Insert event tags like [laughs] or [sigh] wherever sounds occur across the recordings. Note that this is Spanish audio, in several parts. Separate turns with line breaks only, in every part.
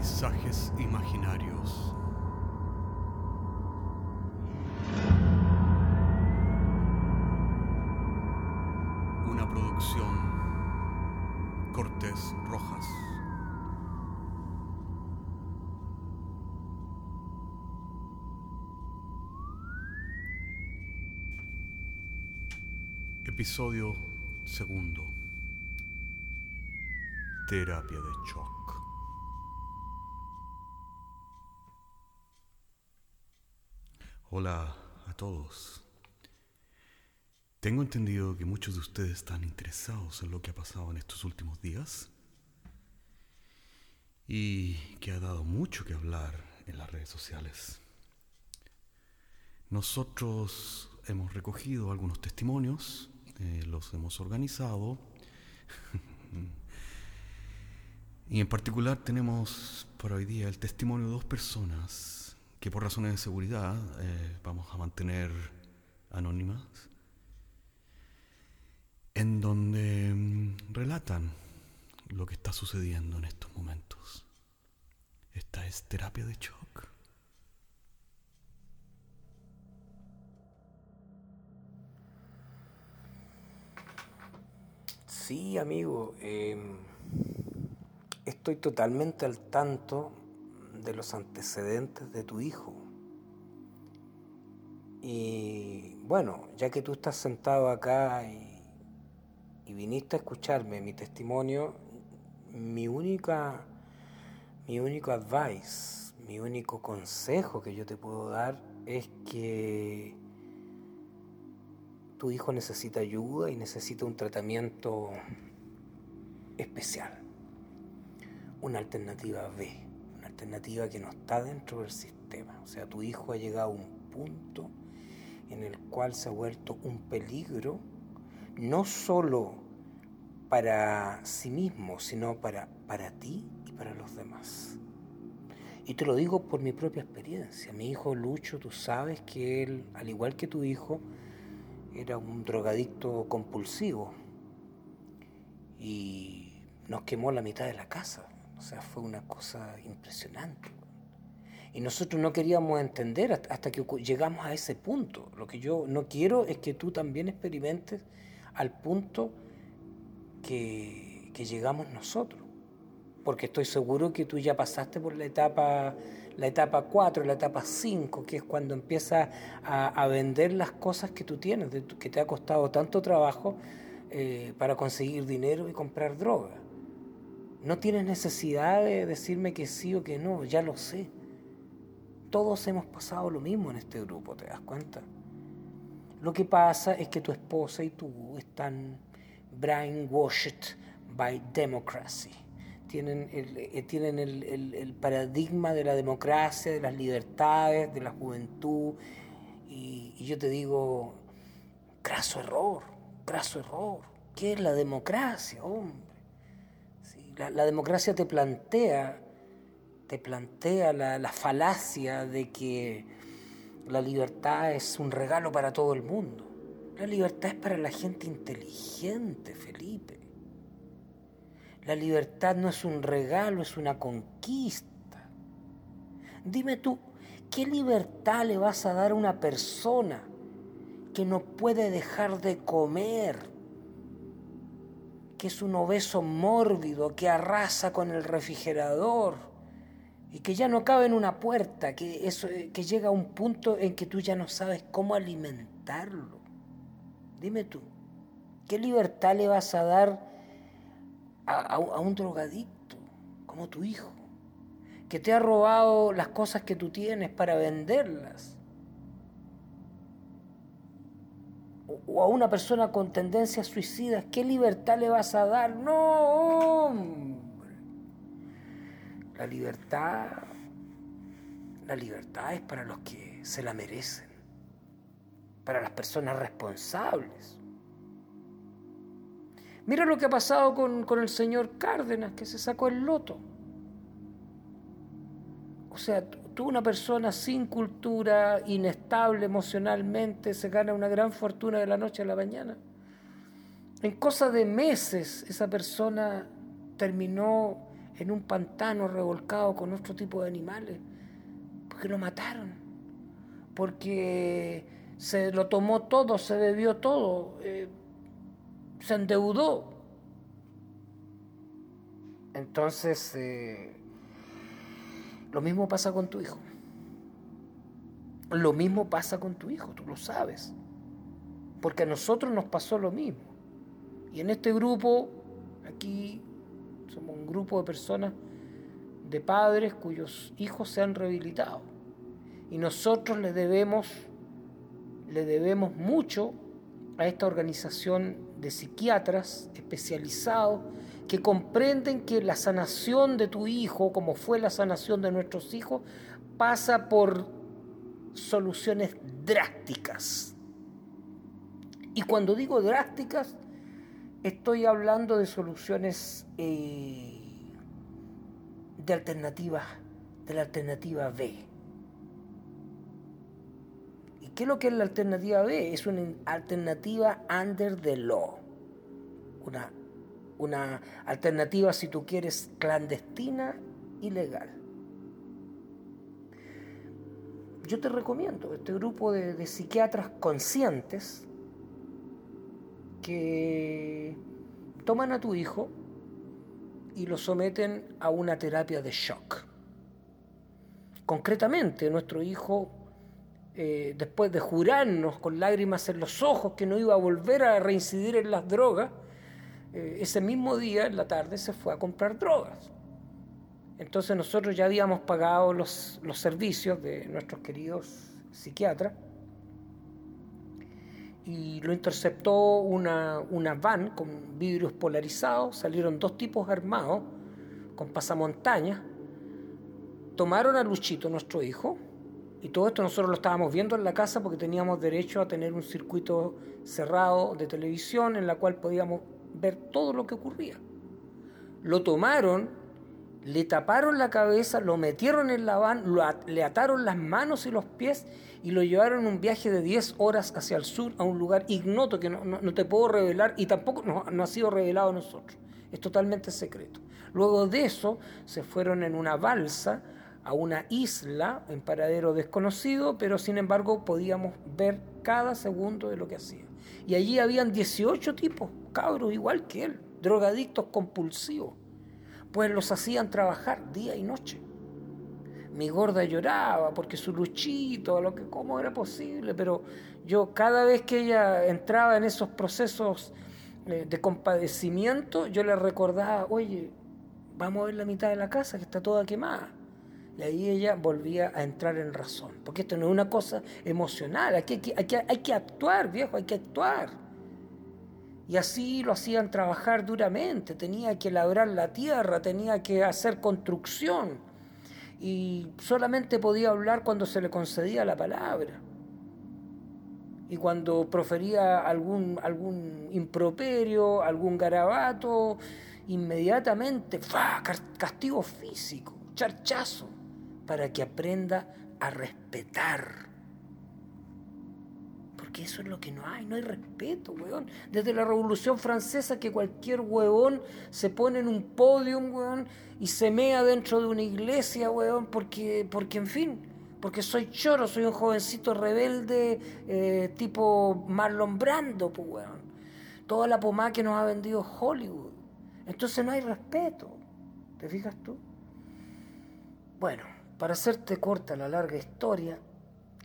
Paisajes imaginarios. Una producción Cortés Rojas. Episodio segundo. Terapia de shock. Hola a todos. Tengo entendido que muchos de ustedes están interesados en lo que ha pasado en estos últimos días y que ha dado mucho que hablar en las redes sociales. Nosotros hemos recogido algunos testimonios, eh, los hemos organizado [laughs] y en particular tenemos para hoy día el testimonio de dos personas que por razones de seguridad eh, vamos a mantener anónimas, en donde mm, relatan lo que está sucediendo en estos momentos. Esta es terapia de shock.
Sí, amigo, em, estoy totalmente al tanto de los antecedentes de tu hijo. Y bueno, ya que tú estás sentado acá y, viniste a escucharme mi testimonio, mi única, mi único advice, mi único consejo que yo te puedo dar es que tu hijo necesita ayuda y necesita un tratamiento especial, una alternativa B, alternativa que no está dentro del sistema. O sea, tu hijo ha llegado a un punto en el cual se ha vuelto un peligro, no solo para sí mismo, sino para, para ti y para los demás. Y te lo digo por mi propia experiencia. Mi hijo Lucho, tú sabes que él, al igual que tu hijo, era un drogadicto compulsivo y nos quemó la mitad de la casa. O sea, fue una cosa impresionante. Y nosotros no queríamos entender hasta que llegamos a ese punto. Lo que yo no quiero es que tú también experimentes al punto que, que llegamos nosotros. Porque estoy seguro que tú ya pasaste por la etapa la etapa 4, la etapa 5, que es cuando empiezas a, vender las cosas que tú tienes, que te ha costado tanto trabajo eh, para conseguir dinero y comprar droga. No tienes necesidad de decirme que sí o que no, ya lo sé. Todos hemos pasado lo mismo en este grupo, ¿te das cuenta? Lo que pasa es que tu esposa y tú están brainwashed by democracy tienen el, eh, tienen el, el, paradigma de la democracia, de las libertades, de la juventud. Y, y, yo te digo, graso error, graso error. ¿Qué es la democracia, hombre? La, democracia te plantea, te plantea la, la falacia de que la libertad es un regalo para todo el mundo. La libertad es para la gente inteligente, Felipe. La libertad no es un regalo, es una conquista. Dime tú, ¿qué libertad le vas a dar a una persona que no puede dejar de comer? Que es un obeso mórbido, que arrasa con el refrigerador y que ya no cabe en una puerta, que, eso, que llega a un punto en que tú ya no sabes cómo alimentarlo. Dime tú, ¿qué libertad le vas a dar a, a, un drogadicto como tu hijo, que te ha robado las cosas que tú tienes para venderlas? O, a una persona con tendencias suicidas, ¿qué libertad le vas a dar? No, hombre. La libertad, la libertad es para los que se la merecen, para las personas responsables. Mira lo que ha pasado con, con, el señor Cárdenas, que se sacó el loto. Sea, tú, una persona sin cultura, inestable emocionalmente, se gana una gran fortuna de la noche a la mañana. En cosa de meses, esa persona terminó en un pantano revolcado con otro tipo de animales, porque lo mataron, porque se lo tomó todo, se bebió todo, eh, se endeudó. Entonces, eh, lo mismo pasa con tu hijo. Lo mismo pasa con tu hijo, tú lo sabes. Porque a nosotros nos pasó lo mismo. Y en este grupo, aquí somos un grupo de personas, de padres cuyos hijos se han rehabilitado. Y nosotros le debemos, le debemos mucho a esta organización de psiquiatras especializados que comprenden que la sanación de tu hijo, como fue la sanación de nuestros hijos, pasa por soluciones drásticas. Y cuando digo drásticas, estoy hablando de soluciones eh, de alternativa, de la alternativa B. ¿Y qué es lo que es la alternativa B? Es una alternativa under the law. Una, una alternativa, si tú quieres, clandestina y legal. Yo te recomiendo este grupo de psiquiatras conscientes que toman a tu hijo y lo someten a una terapia de shock. Concretamente, nuestro hijo, eh, después de jurarnos con lágrimas en los ojos que no iba a volver a reincidir en las drogas, eh, ese mismo día, en la tarde, se fue a comprar drogas. Entonces nosotros ya habíamos pagado los, los servicios de nuestros queridos psiquiatras y lo interceptó una, una van con vidrios polarizados, salieron dos tipos armados con pasamontañas, tomaron a Luchito, nuestro hijo, y todo esto nosotros lo estábamos viendo en la casa porque teníamos derecho a tener un circuito cerrado de televisión en la cual podíamos ver todo lo que ocurría. Lo tomaron, le taparon la cabeza, lo metieron en la van, le ataron las manos y los pies y lo llevaron un viaje de 10 horas hacia el sur a un lugar ignoto que no, te puedo revelar y tampoco no, ha sido revelado a nosotros. Es totalmente secreto. Luego de eso se fueron en una balsa a una isla en paradero desconocido, pero sin embargo podíamos ver cada segundo de lo que hacía. Y allí habían 18 tipos, cabros igual que él, drogadictos compulsivos, pues los hacían trabajar día y noche. Mi gorda lloraba porque su luchito, lo que cómo era posible, pero yo cada vez que ella entraba en esos procesos eh, de compadecimiento, yo le recordaba, oye, vamos a ver la mitad de la casa que está toda quemada. Y ahí ella volvía a entrar en razón, porque esto no es una cosa emocional, hay que, hay que actuar, viejo, hay que actuar. Y así lo hacían trabajar duramente, tenía que labrar la tierra, tenía que hacer construcción. Y solamente podía hablar cuando se le concedía la palabra. Y cuando profería algún, algún improperio, algún garabato, inmediatamente, castigo físico, charchazo, para que aprenda a respetar porque eso es lo que no hay, no hay respeto, weón. Desde la Revolución Francesa que cualquier huevón se pone en un podio, weón, y se mea dentro de una iglesia, weón, porque, porque en fin, porque soy choro, soy un jovencito rebelde eh, tipo Marlon Brando, pues, weón. Toda la pomada que nos ha vendido Hollywood. Entonces no hay respeto, ¿te fijas tú? Bueno, para hacerte corta la larga historia,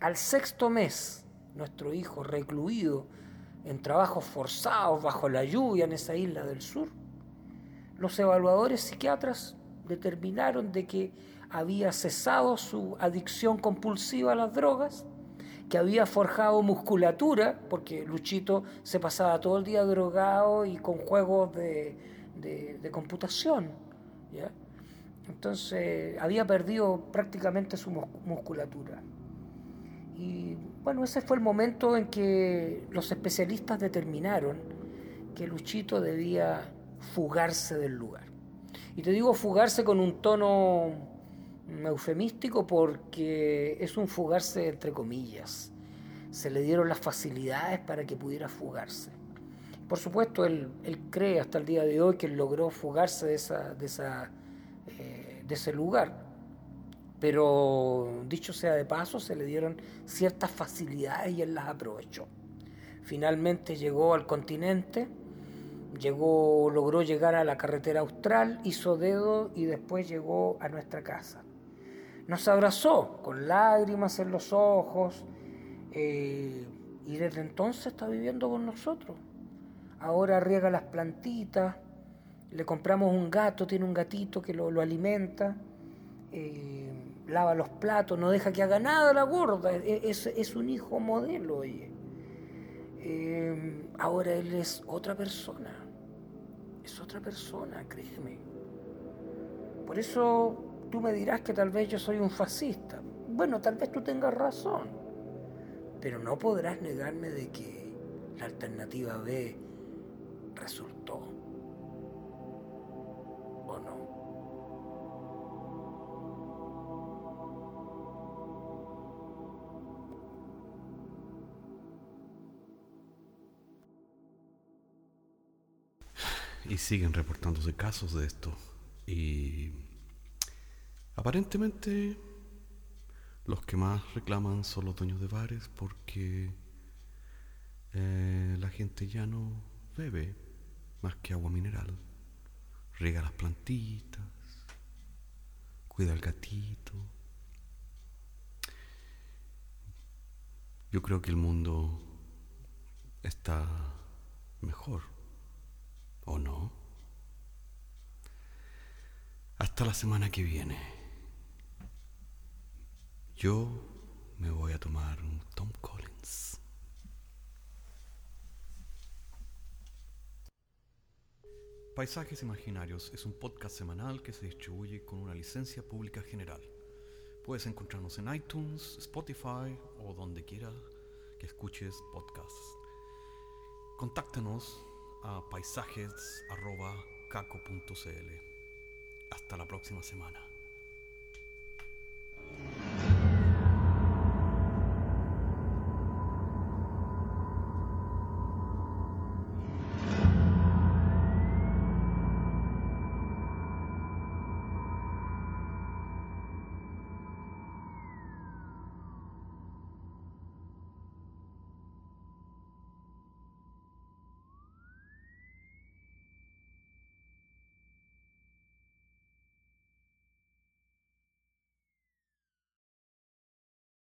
al sexto mes nuestro hijo recluido en trabajos forzados bajo la lluvia en esa isla del sur, los evaluadores psiquiatras determinaron de que había cesado su adicción compulsiva a las drogas, que había forjado musculatura, porque Luchito se pasaba todo el día drogado y con juegos de, de, computación. Entonces había perdido prácticamente su musculatura. Y bueno, ese fue el momento en que los especialistas determinaron que Luchito debía fugarse del lugar. Y te digo fugarse con un tono eufemístico porque es un fugarse entre comillas. Se le dieron las facilidades para que pudiera fugarse. Por supuesto, él, cree hasta el día de hoy que logró fugarse de esa, de esa de ese lugar. Pero dicho sea de paso, se le dieron ciertas facilidades y él las aprovechó. Finalmente llegó al continente, llegó, logró llegar a la carretera austral, hizo dedo y después llegó a nuestra casa. Nos abrazó con lágrimas en los ojos eh, y desde entonces está viviendo con nosotros. Ahora riega las plantitas, le compramos un gato, tiene un gatito que lo, alimenta. Eh, lava los platos, no deja que haga nada la gorda, e, es, un hijo modelo, oye. Eh, ahora él es otra persona, es otra persona, créeme. Por eso tú me dirás que tal vez yo soy un fascista. Bueno, tal vez tú tengas razón, pero no podrás negarme de que la alternativa B resultó.
Y siguen reportándose casos de esto. Y aparentemente los que más reclaman son los dueños de bares porque eh, la gente ya no bebe más que agua mineral. Riega las plantitas, cuida al gatito. Yo creo que el mundo está mejor. ¿O no? Hasta la semana que viene. Yo me voy a tomar un Tom Collins. Paisajes Imaginarios es un podcast semanal que se distribuye con una licencia pública general. Puedes encontrarnos en iTunes, Spotify o donde quiera que escuches podcasts. Contáctanos a paisajes.caco.cl. Hasta la próxima semana.